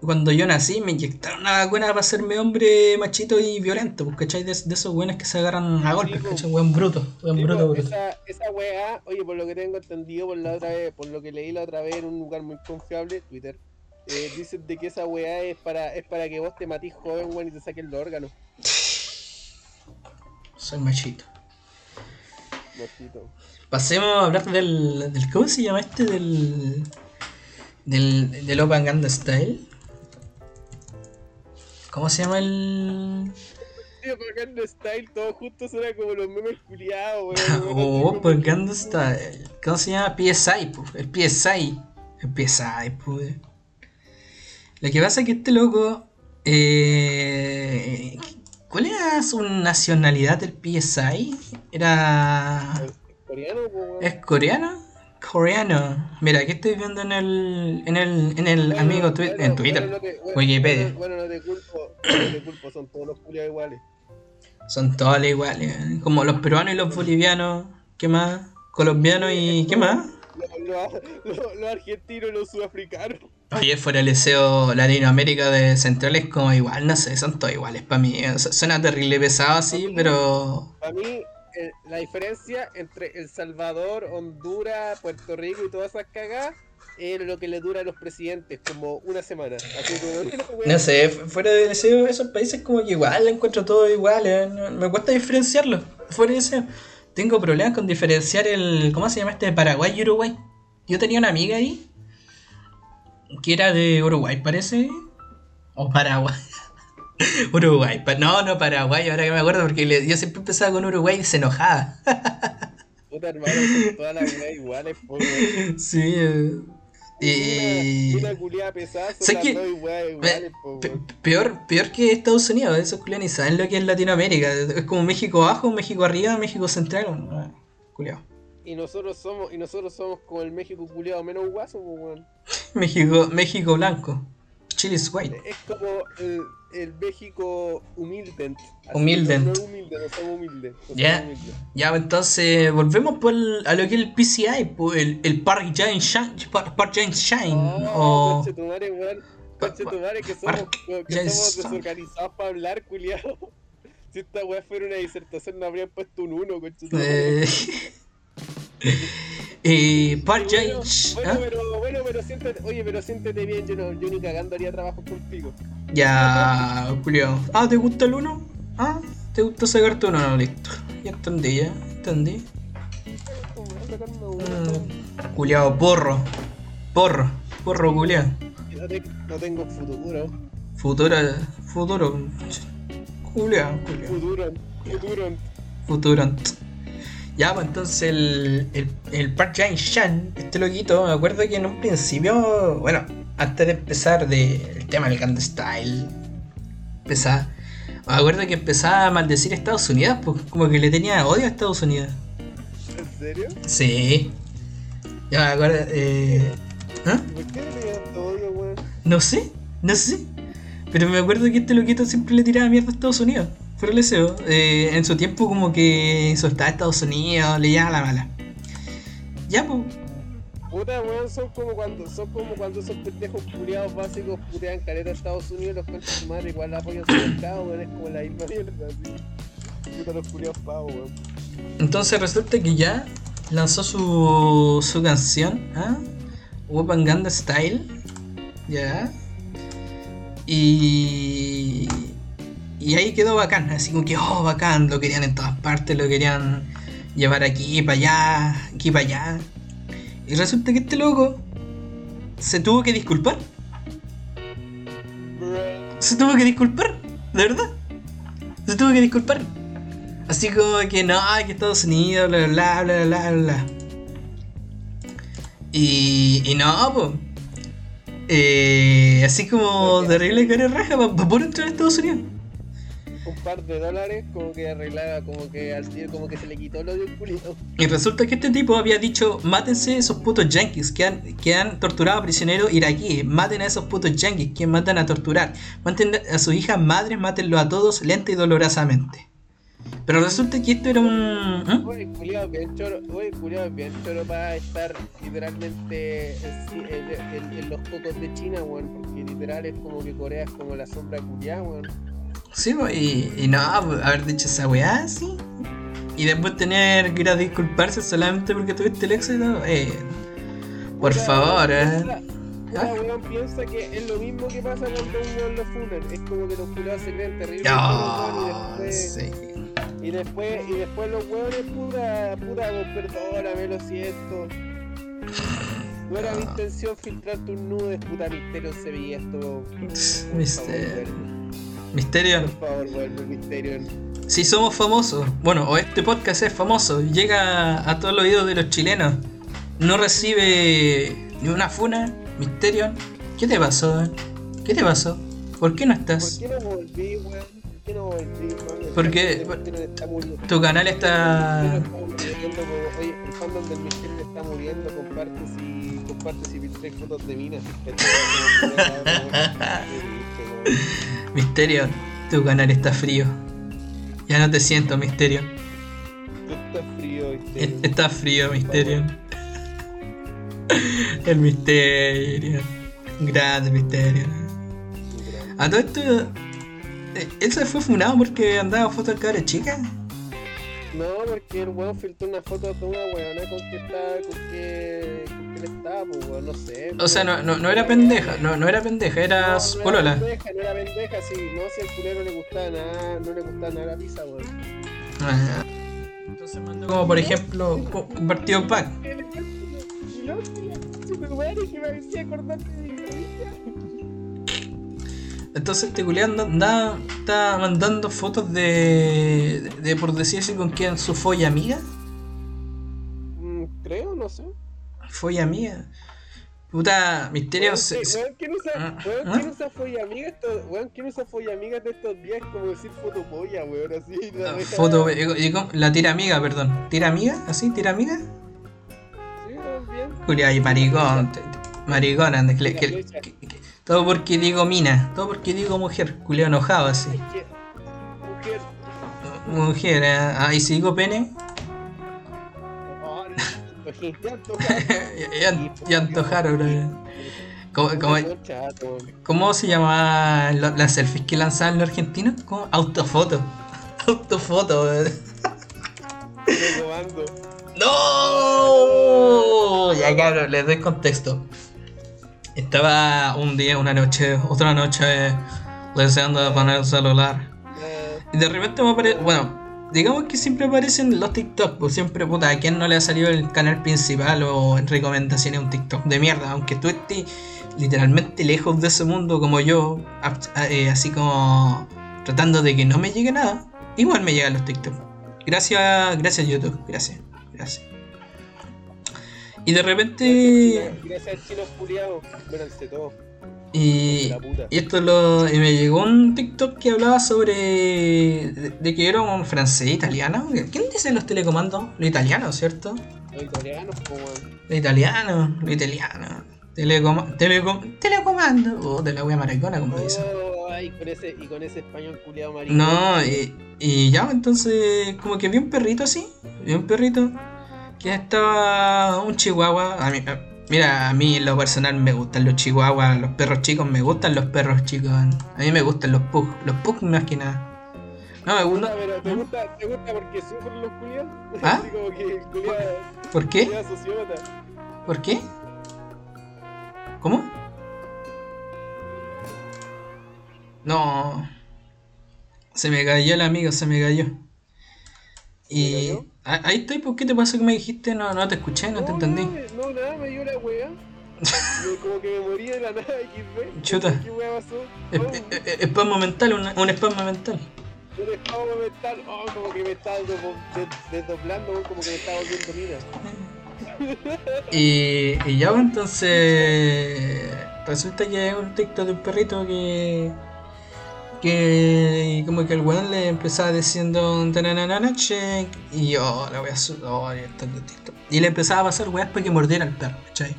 Cuando yo nací me inyectaron una vacuna para hacerme hombre machito y violento, pues, ¿cachai? De, de esos weones que se agarran a golpes. ¿cachai? Weón bruto, weón Sí, bruto, bruto. esa, esa weá, oye, por lo que tengo entendido por la otra vez, por lo que leí la otra vez en un lugar muy confiable, Twitter, eh, dicen de que esa weá es para, es para que vos te matís joven, weón, y te saquen los órganos. Soy machito. Machito. Pasemos a hablar del, del ¿cómo se llama este? Del, del, del Open Ganda Style. ¿Cómo se llama el...? Tío, Propaganda Style, todos juntos suena como los memes culiados, weón. Oh, Open Ganda Style. ¿Cómo se llama? PSI, pu, el PSI. El PSI, pues. Lo que pasa es que este loco... Eh, ¿Cuál era su nacionalidad del PSI? Era... Coreano, po, weón. ¿Es coreano? Coreano. Mira, aquí estoy viendo en el, en el, en el Bueno, amigo twi- bueno, en Twitter. bueno, no te- Wikipedia. Bueno, bueno, no te culpo, son todos los culiados iguales. Son todos iguales. ¿eh? Como los peruanos y los bolivianos. ¿Qué más? Colombianos y ¿qué más? Los, los- los- los argentinos y los sudafricanos. Oye, fuera el deseo Latinoamérica de Central es como igual, no sé, son todos iguales para mí. Suena terrible pesado así, pero... Para mí, eh, la diferencia entre El Salvador, Honduras, Puerto Rico y todas esas cagadas es lo que le dura a los presidentes, como una semana. Así No sé, fu- fuera de deseo, esos países como que igual encuentro todo igual, eh, no- me cuesta diferenciarlo. Fuera de deseo, tengo problemas con diferenciar el. ¿Cómo se llama este? Paraguay y Uruguay. Yo tenía una amiga ahí que era de Uruguay, parece. O Paraguay. Uruguay, pa- no, no Paraguay, ahora que me acuerdo, porque le- yo siempre empezaba con Uruguay y se enojaba. Puta hermano, son todas las weas iguales, po, weón. sí, eh, y. Una, una culiada pesada que- iguales, po, peor, peor que Estados Unidos, esos culiados ni saben lo que es Latinoamérica. Es como México abajo, México arriba, México central. ah, Culiao. Y nosotros somos, y nosotros somos como el México culiado menos guaso, po, weón. México, México blanco. Chile is white. Es como el, el México humilde. Humilde. No, no humilde, no somos humildes. no Ya. somos humildes. Ya, pues, entonces volvemos por el- a lo que es el PCI, pues, el, el Park Giant Shine, Park, Park Giant Shine, Oh, o, conchetumare, weón. Conche tu madre que somos, que somos desorganizados para hablar, culiado. Si esta weá fuera una disertación, no habrían puesto un 1, conche tu madre. Eh, eh, Park Bueno, Jae- bueno, ¿ah? pero, bueno, pero siéntete, oye, pero siéntete bien, yo, no, yo ni cagando haría trabajo contigo. Ya, Julio. Ah, ¿te gusta el uno? Ah, ¿te gusta sacarte uno? No, listo. Ya entendí, ya. Entendí. Mm, culiao, porro. Porro. Porro, culiao. no, te- no tengo futuro. Futuro. Futuro. Culiao, culiao. Futuro, futuro. Futuro. Ya, pues entonces el, el, el Park Jae Shan, este loquito, me acuerdo que en un principio, bueno, antes de empezar de, el tema del Gangnam Style, empezaba, me acuerdo que empezaba a maldecir a Estados Unidos, pues como que le tenía odio a Estados Unidos. ¿En serio? Sí. Ya me acuerdo, eh... ¿ah? ¿Por qué le tenías tanto odio, weón? No sé, no sé. Pero me acuerdo que este loquito siempre le tiraba mierda a Estados Unidos. Por el deseo. Eh, en su tiempo como que soltaba a Estados Unidos, le llevaba la mala. Ya, pues. Puta, weón, son como cuando, son como cuando esos pendejos culiados básicos putean caleta a Estados Unidos, los de su madre igual apoyan su mercado, weón, es como la misma mierda, así. Puta los culiados pavos, weón. Entonces resulta que ya lanzó su, su canción, ¿ah? Weapon Ganda Style. Ya. Y. Y ahí quedó bacán, así como que, oh, bacán, lo querían en todas partes, lo querían llevar aquí, para allá, aquí, para allá. Y resulta que este loco se tuvo que disculpar. Se tuvo que disculpar, de verdad. Se tuvo que disculpar. Así como que no, que Estados Unidos, bla bla bla bla bla bla. Y, y no, pues. Eh, así como terrible cara raja para poder entrar a Estados Unidos. Un par de dólares, como que arreglaba, como que al tiro, como que se le quitó lo del culiado. Y resulta que este tipo había dicho, mátense esos putos yankees que han, que han torturado a prisioneros iraquíes, maten a esos putos yankees que matan a torturar, maten a sus hijas madres, mátenlo a todos lenta y dolorosamente. Pero resulta que esto era un... ¿eh? Oye, culiado bien choro, oye, culiado bien choro para estar literalmente en- en- en los cocos de China, weón, porque literal es como que Corea es como la sombra culiada, weón. Sí, pues, y, y no, pues, haber dicho esa weá, sí. Y después tener que ir a disculparse solamente porque tuviste el éxito, eh... Por Puta, favor, eh. puta, ¿Ah? weón piensa que es lo mismo que pasa cuando un weón lo funan. Es como que los culiados se creen terribles No, y después, sí. y después, y después los weones, puta, puta, vos perdóname, lo siento. No era mi intención filtrarte un nudes, puta misterio se veía esto. Misterio. Misterio. Por favor, vuelve, misterio. Si somos famosos, bueno, o este podcast es famoso, llega a todos los oídos de los chilenos, no recibe ni una funa, Misterio, ¿qué te pasó? eh? ¿Qué te pasó? ¿Por qué no ¿Por estás? qué no volví, weón? ¿Por qué no volví, weón? Porque-. Tu canal está... Oye, el fandom del misterio está muriendo. Comparte si, comparte si fotos de minas. Misterio, tu canal está frío. Ya no te siento, Misterio. Está frío, misterio. Está frío, Misterio. El Misterio. Grande Misterio. A todo esto, eh, él se fue funado porque andaba fotos de cabra chica. No, porque el weón filtró una foto de una weona con que estaba, con que, que le estaba, pues no sé. O sea, no, no, no era pendeja, no, no era pendeja, era No, su no polola. era pendeja, no era pendeja, sí, no, si al culero le gustaba nada, no le gustaba nada la pizza, weón. Ah. Entonces mandó como por ejemplo co- compartido pack. Entonces este culiado anda, está mandando fotos de, de, de, por decir así con quién su folla amiga. Mm, Creo, no sé. Folla amiga. Puta, misterio. Weón, weón, ¿quién usa, Ah, weón, ah. ¿quién usa estos, weón, quién usa follamigas de estos días como decir fotopolla, weón, así, la ah, foto, eh, eh, la tira amiga, perdón. ¿Tira amiga? ¿Así? ¿Tira amiga? Sí, weón, bien. Culiado y maricón. Maricón, que que- que- que- todo porque digo mina, todo porque digo mujer, culiado enojado así. Mujer, Mujer, eh, ah, y si digo pene, no, ya antojaron. ya. ¿Cómo, se llama las selfies que lanzaban los argentinos? ¿Cómo? Autofoto. Autofoto. ¡No! Ya cabrón, les doy contexto. Estaba un día, una noche, otra noche, deseando poner el celular. Y de repente me aparece. Bueno, digamos que siempre aparecen los TikTok, pues siempre, puta, ¿a quién no le ha salido el canal principal o en recomendaciones un TikTok de mierda? Aunque tú estés literalmente lejos de ese mundo como yo, ab- eh, así como tratando de que no me llegue nada, igual me llegan los TikTok. Gracias, gracias YouTube, gracias, gracias. Y de repente. Gracias al chino culiado. Véranse todo. Y, y esto lo. y me llegó un TikTok que hablaba sobre. de, de que era un francés italiano. ¿Quién dice los telecomandos? Lo italiano, ¿cierto? Los italianos, como. weón. Lo italiano, lo italiano. Telecom, telecom, telecomando. Oh, de la wea maricona, como dice. Oh, ay, con ese, y con ese español culiado maricón. No, y, y ya, entonces, como que vi un perrito así. Vi un perrito que estaba un chihuahua. A mí, a- mira, a mí en lo personal me gustan los chihuahuas, los perros chicos, me gustan los perros chicos. A mí me gustan los pugs, los pugs más que nada. No me gusta. pero ¿te gusta, ¿te gusta porque sufren los culiados? ¿Ah? Así como que el culiado ¿Por qué? sociópata. ¿Por qué? ¿Cómo? No. Se me cayó el amigo, se me cayó. Y. cayó? Ah, Ahí estoy, ¿por qué te pasó que me dijiste? No, no te escuché, no te entendí. No, nada, me dio la wea. Me- como que me morí de la nada XD. Chuta. ¿Qué wea pasó? Es- Oh, es- es- Espasmo mental, un, un espasmo mental. un estado mental. Oh, como que me estaba desdo- des- desdoblando, como que me estaba volviendo mina. Y, y ya, pues, entonces. Resulta que hay un TikTok de un perrito que. Que como que el weón le empezaba diciendo "Tananana, check y yo la voy a oh, esto es. Y le empezaba a pasar weas para que mordiera al perro, ¿cachai?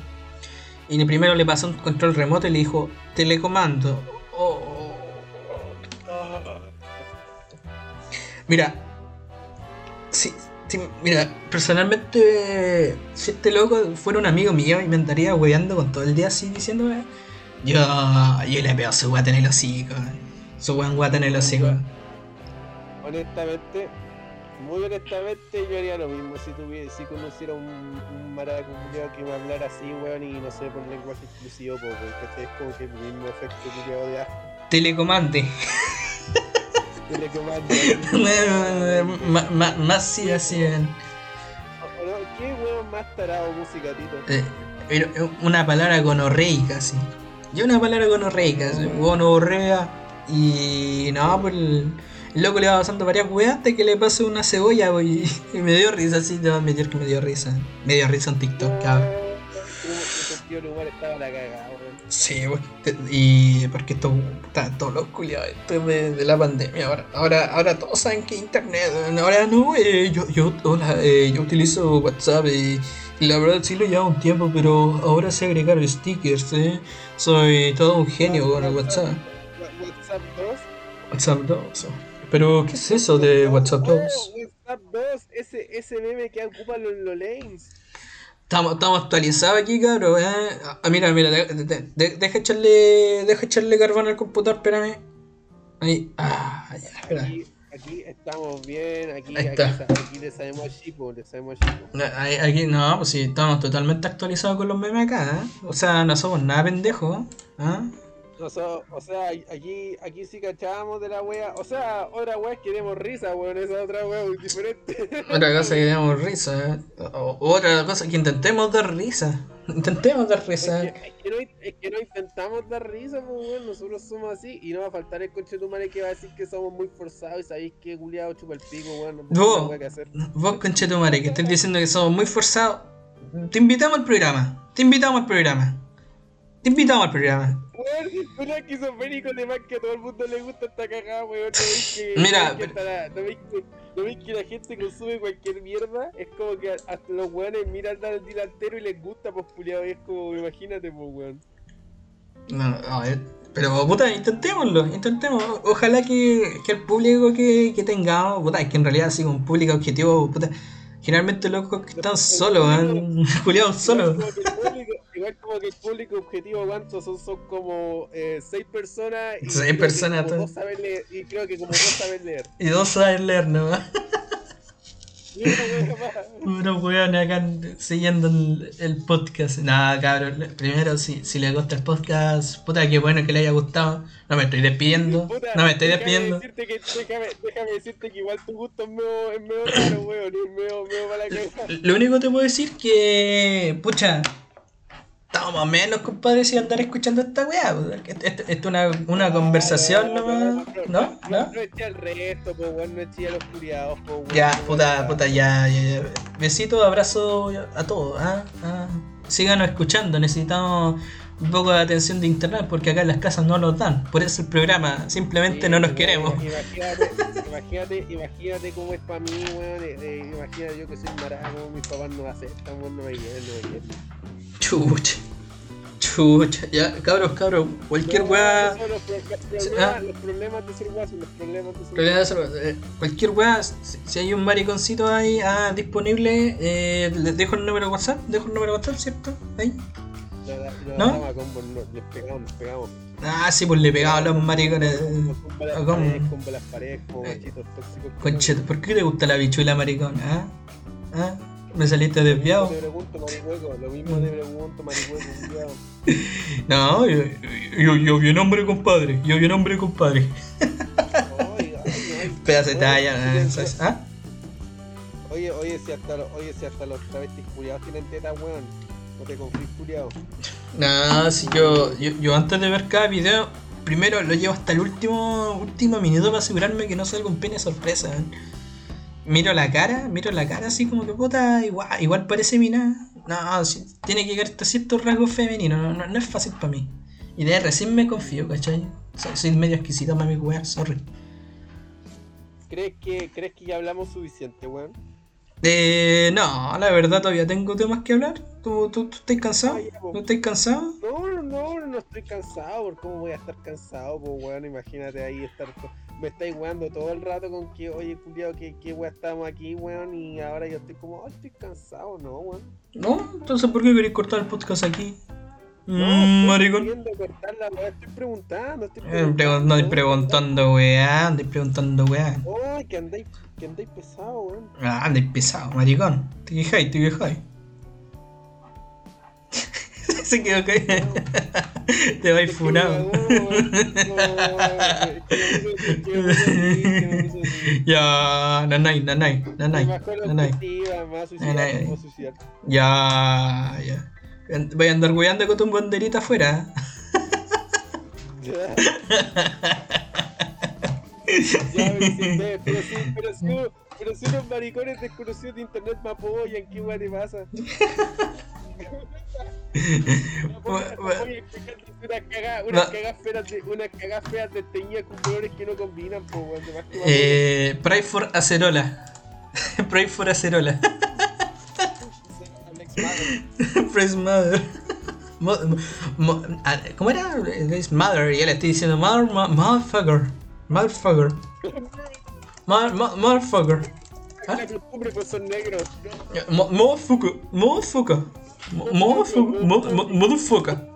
Y primero le pasó un control remoto y le dijo telecomando. Oh. Mira, si- mira, personalmente, si este loco fuera un amigo mío y me andaría hueveando con todo el día así diciéndome, yo, yo le pego su guata en el hocico, su buen guata en el hocico. honestamente, muy honestamente, yo haría lo mismo si tuviera, si conociera un, un maraculiao que me hablara así, weón, y no sé, por lenguaje exclusivo, weón, ¿cachai? Es como que el mismo efecto culiao de asco. Telecomande. Telecomando. Bueno, ma- ma- más sí, así. ¿Qué weón más tarado música, Tito? eh, pero, eh, una palabra gonorreica, sí. Yo una palabra gonorreica, sí, gonorrea. Y no, pues el, loco le va pasando varias weas hasta que le pasó una cebolla, pues, y, me dio risa, sí, te voy a admitir que me dio risa. Me dio risa en TikTok, cabrón. Sí, pues, te- y porque esto, está todos los culiados, esto es de, la pandemia, ahora, ahora, ahora todos saben que internet, ahora no, eh, yo, yo, hola, eh, yo utilizo WhatsApp y, la verdad sí lo lleva un tiempo, pero ahora sé agregar stickers, eh, soy todo un genio con WhatsApp, WhatsApp 2. WhatsApp 2, pero ¿qué es eso de WhatsApp 2? Oh, WhatsApp 2, ese, ese meme que ocupan los, los lanes. Estamos, estamos actualizados aquí, cabrón, eh. Ah, mira, mira, de- de- de- deja echarle, deja echarle carbón al computador, espérame. Ahí, ah, ya, espera. Aquí, aquí estamos bien, aquí, Ahí está. aquí le sabemos a Chipo, le sabemos a ahí- Aquí no, pues sí, estamos totalmente actualizados con los memes acá, ¿eh? O sea, no somos nada pendejos, ¿ah? O sea, o sea, aquí, aquí sí cachábamos de la wea. O sea, otra wea es que demos risa, weón. Esa otra wea muy diferente. Otra cosa que demos risa, ¿eh? O, otra cosa que intentemos dar risa. Intentemos dar es, risa. que, es, que no, es que no intentamos dar risa, pues weón. Nosotros somos así. Y no va a faltar el coche de tu madre que va a decir que somos muy forzados y sabéis que culiado chupa el pico, weón. No Vos. que hacer. Vos, conchetumare, que estés diciendo que somos muy forzados, te invitamos al programa. Te invitamos al programa. Te invitamos al programa. Weón, un esquizofrénico de más que a todo el mundo le gusta esta cagada, weón. No veis que, Mira, hasta la- no veis que, no veis que la gente consume cualquier mierda. Es como que hasta los weones miran al delantero y les gusta, pues culiado. Es como, imagínate, pues weón. No, no, eh, pero puta, intentémoslo, intentemos. Ojalá que, que el público que, que tengamos, puta, es que en realidad así un público objetivo, puta, generalmente locos que están solos, han culiados solos. Igual como que el público objetivo, ¿cuántos son? Son como eh, seis personas. Y Seis que personas, como dos saben leer, y creo que como dos saben leer. Y dos saben leer, ¿no? Y una wea más. Unos weones acá siguiendo el, el podcast. Nada, cabrón. Primero, si, si les gusta el podcast, puta, qué bueno que le haya gustado. No me estoy despidiendo. Puta, No me estoy despidiendo. Decirte que, déjame, déjame decirte que igual tu gusto es medio, es medio raro, weón. Es medio, medio mala cagada. Lo único que te puedo decir que, pucha, estamos más o menos, compadre, si andar escuchando esta weá. pues, Esto es una, una conversación nomás. ¿No? ¿No? No eché al resto, weón. No eché a los curiados, weón. Ya, No, puta, puta, ya, ya, ya. Besito, abrazo a todos. ¿ah? Ah. Síganos escuchando, necesitamos un poco de atención de internet porque acá en las casas no nos dan. Por eso el programa, simplemente Sí, no nos queremos. Imagínate, imagínate, imagínate cómo es para mí, weón. eh, eh, imagínate yo que soy maraco, mis papás no aceptan, weón, no me quieren, no me quieren. Chucha. Chucha. Ya, cabros, cabros, cualquier No, weá. Los, pro- los Ah. problemas, los problemas de ser guaso, los problemas de ser Problema de salud. Eh, Cualquier weá, si si hay un mariconcito ahí ah, disponible, eh, les dejo el número de WhatsApp, dejo el número de WhatsApp, ¿cierto? Ahí. La, la, la ¿No? combo, no, les pegamos, les pegamos. Ah, sí, pues le pegaba a los maricones. Combo, las paredes, combo las paredes, Eh, machitos tóxicos. ¿por qué te gusta la bichuela maricón? ¿Ah? ¿Ah? ¿Me saliste Lo mismo desviado? te pregunto, marihueco, lo mismo te pregunto, marihueco, culiao. No, yo, yo, yo bien hombre, compadre. Yo bien hombre, compadre. Pedazo de talla, ¿ah? ¿Ah? Oye, oye, si hasta los, oye, si hasta los travestis culiados tienen tetas, weón. No te confíes, culiao. No, si yo, yo, yo antes de ver cada video, primero lo llevo hasta el último último minuto para asegurarme que no salga un pene sorpresa. ¿eh? Miro la cara, miro la cara así como que puta, igual, igual parece mina. No, si- tiene que llegar hasta ciertos rasgos femeninos, no, no, no es fácil para mí. Y de recién me confío, ¿cachai? Soy, soy medio exquisito para mi weá, sorry. ¿Crees que, ¿Crees que ya hablamos suficiente, weón? Eh, no, la verdad todavía tengo temas que hablar. ¿Tú, tú, tú estás cansado? Ah. ¿Tú estás cansado? No, no, no, no estoy cansado, por cómo voy a estar cansado, pues weón, imagínate ahí estar me estáis weando todo el rato con que, oye culiao, que, que weón estamos aquí, weón, y ahora yo estoy como, ay, estoy cansado, no, weón. ¿No? Entonces, ¿por qué queréis cortar el podcast aquí? No, Mm, estoy maricón. estoy preguntando, estoy Eh, preguntando. pregun- no estoy preguntando, weá, andáis preguntando, weá. Ay, que andáis, que andáis pesado, weón. Ah, andáis pesado, maricón. Te quejáis, te quejáis. Se quedó callado. Te vais funado. Ya, nanay, nanay, nanay. Nanay. Ya, ya. Voy a andar weando con tu banderita afuera. Ya, pero si, pero pero pero unos maricones desconocidos de internet me apoyan, ¿qué weá te pasa? Unas cagadas feas de, teñida con colores que no combinan, po, weón. Eh, pray for acerola. pray for acerola. Praise mother. Mo- mo- ¿Cómo era? Es mother. Y él está diciendo mother, mo- motherfucker. Motherfucker. Mo- mo- Motherfucker. ¿Ah? Motherfucker. Motherfucker. Mo- Motherfucker. mo- mo- Motherfucker.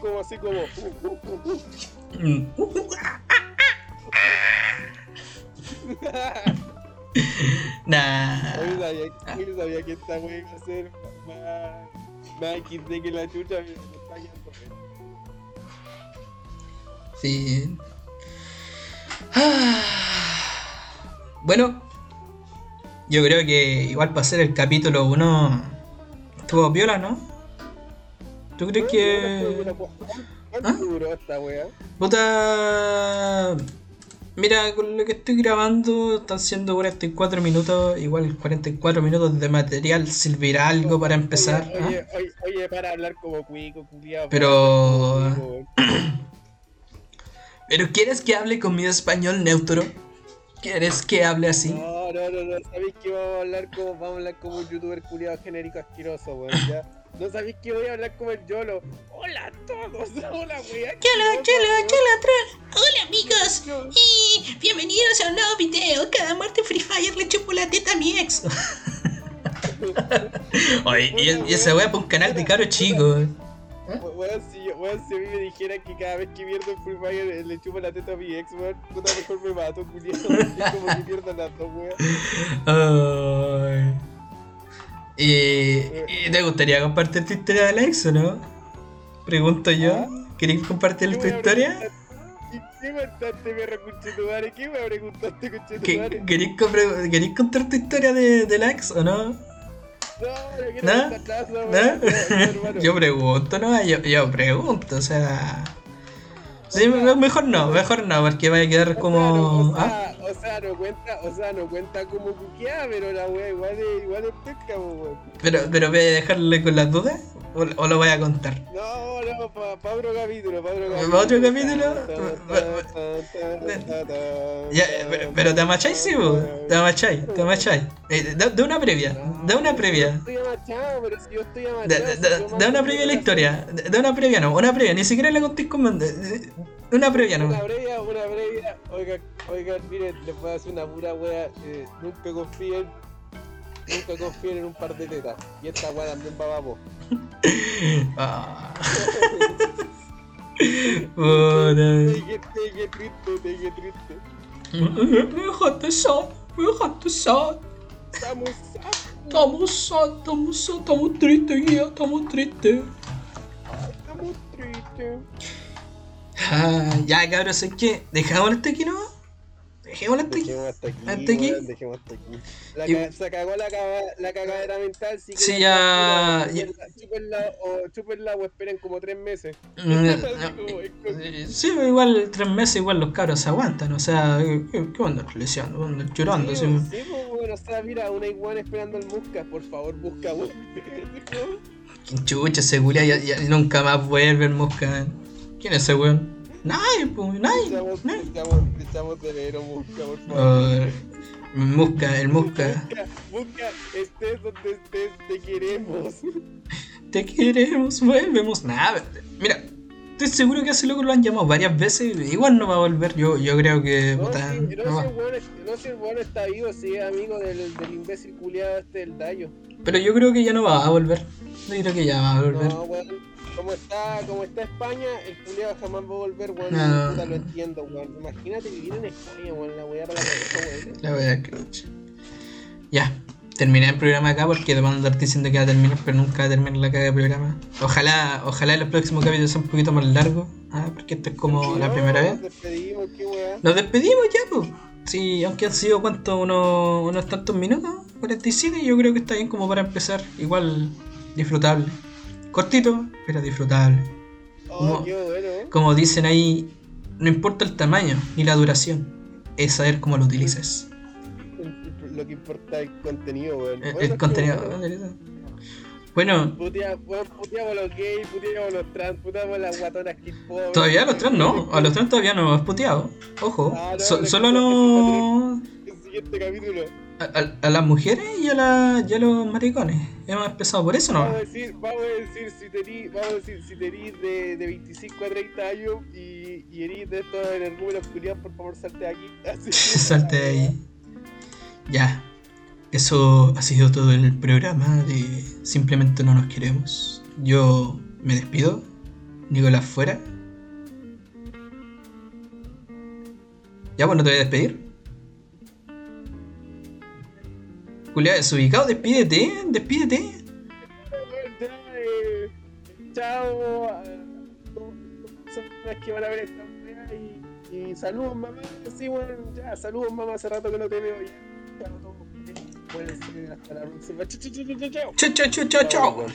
Como así como. Nah. Oye, sabía, sabía que esta wea iba a ser más, más XD que la chucha. me- está feo. Sí. Ah. Bueno, yo creo que igual para hacer el capítulo 1 estuvo viola, ¿no? ¿Tú crees que.? ¿Cuánto ¿Ah? duró esta wea? Puta. Mira, con lo que estoy grabando están siendo 44 minutos, igual 44 minutos de material servirá algo para empezar. Oye, ¿ah? oye, oye, para hablar como cuico, culiao. Pero- ¿Pero quieres que hable con mi español neutro? ¿Quieres que hable así? No, no, no, no, sabéis que vamos a hablar como, vamos a hablar como un youtuber culiado genérico asqueroso, weón, ya. No sabéis que voy a hablar como el YOLO. Hola a todos, hola, cholo, cholo, troll. Hola amigos y bienvenidos a un nuevo video. Cada muerte Free Fire le chupo la teta a mi ex. Oye, y, y esa weá para un canal de caro chico. Weón, si, yo- weón, si a mí me dijeran que cada vez que pierdo en Free Fire eh, le chupo la teta a mi ex, weón, puta mejor me mato, culiado. Es como que pierdo las dos, weón. Ay. ¿Y, y te gustaría compartir tu historia de ex o no? Pregunto yo. ¿Ah? ¿Querés compartir ¿Qué tu historia? ¿Qué, qué contaste, perro conchetumare? ¿Qué me preguntaste, ¿Qué- conchetumare? ¿Querés, compre- querés contar tu historia de, de la ex o no? No, no quiero ¿No? contar nada. Yo pregunto, ¿no? Yo, yo pregunto, o sea. Sí, me- mejor no, mejor no, porque vaya a quedar como. O sea, no, o, ¿Ah? o sea, no cuenta, o sea, no cuenta como cuqueada, pero la wea igual es, igual es pesca, weón. Pero, pero voy a dejarle con las dudas o, o lo voy a contar. No, no, pa, pa otro capítulo, pa otro ¿Pa capítulo. otro capítulo? Ya, pero, te amacháis, sí, po? te amacháis, te amacháis. Eh, da, da una previa, da una previa. Estoy amachado, pero si yo estoy amachado. da- una previa a la historia. Da una previa, no, una previa, ni siquiera la contéis con. de- Una previa, Una no. previa, una previa. Oigan, oigan, miren, les voy a hacer una pura wea. eh, nunca confíen. Nunca confíen en un par de tetas. Y esta wea también va a vos. Ah. Dije, te triste, te triste. Me dejaste sad, me dejaste sad. Estamos. Estamos sad, estamos sad, estamos tristes, guía, estamos tristes. Estamos tristes. Ah, ya, cabros, es que dejamos hasta aquí, ¿no? Dejémoslo hasta aquí. Dejemos hasta aquí. Hasta aquí. weón, dejemos hasta aquí. La Y- se cagó la, caga- la cagadera mental. Si Sí, ya- chúpenla, o chúpenla o esperen como tres meses. Mm, como- eh, Sí, igual tres meses, igual los cabros se aguantan, o sea, ¿qué, qué onda onda llorando? Sí, así? sí, pues, bueno, o sea, mira, una iguana esperando el musca, por favor, busca, weón. ¿Quién chucha ese culia? Ya, ya nunca más vuelve el mosca. ¿Quién es ese weón? Nadie, pues, nadie. Echamos de veros, musca, por favor. Oh, Musca, el Musca. Busca, busca, estés donde estés, te queremos. Te queremos, volvemos. Nada, mira, estoy seguro que a ese loco lo han llamado varias veces. Igual no va a volver. Yo, yo creo que. No, puta, si, no, no si el es- no, si el weón está vivo, si es amigo del, del imbécil culiado este del Dayo. Pero yo creo que ya no va a volver. Yo creo que ya va a volver. No, weón. Como está, como está España, el culiado jamás va a volver, weón. No. Puta, lo entiendo, weón. Imagínate vivir en España, weón. La weá la cabeza, weón. La a crunch. Ya, terminé el programa acá porque te van a andar diciendo que va a terminar, pero nunca va a terminar la caga de programa. Ojalá, ojalá los próximos capítulos sean un poquito más largos. Ah, porque esto es como la No, primera vez. Nos despedimos, qué weá. Nos despedimos ya, pues. Sí, aunque han sido cuántos, unos, unos tantos minutos, 47, yo creo que está bien como para empezar. Igual disfrutable. Cortito, pero disfrutable. Oh, No. qué bueno. Como dicen ahí, no importa el tamaño ni la duración, es saber cómo lo utilices. Lo que importa es el contenido, weón. El, Bueno, el contenido. bueno. Bueno, puteamos los gays, puteamos los trans, puteamos las guatonas que pobres. todavía a los trans no, a los trans todavía no hemos puteado. Ojo, Ah, no, so- lo solo los. El siguiente capítulo. A, a- a las mujeres y a, la, y a los maricones. Hemos empezado por eso, Vamos a ¿no? decir, vamos a decir si vamos a decir si tení de, de 25 a 30 años y, y de estos energúmenos culiados, por favor salte de aquí. Así. Salte de ahí. Ya. Eso ha sido todo el programa de Simplemente no nos queremos. Yo me despido. Nicolás fuera. Ya, pues no te voy a despedir. Julia, desubicado, despídete, despídete. Chao. a- Son las que van a ver esta wea y, y saludos mamá. Sí, bueno, ya, saludos mamá, hace rato que no te veo. Ya, chao a todos. Hasta la próxima. Chao, chao, chao, chao. Chao,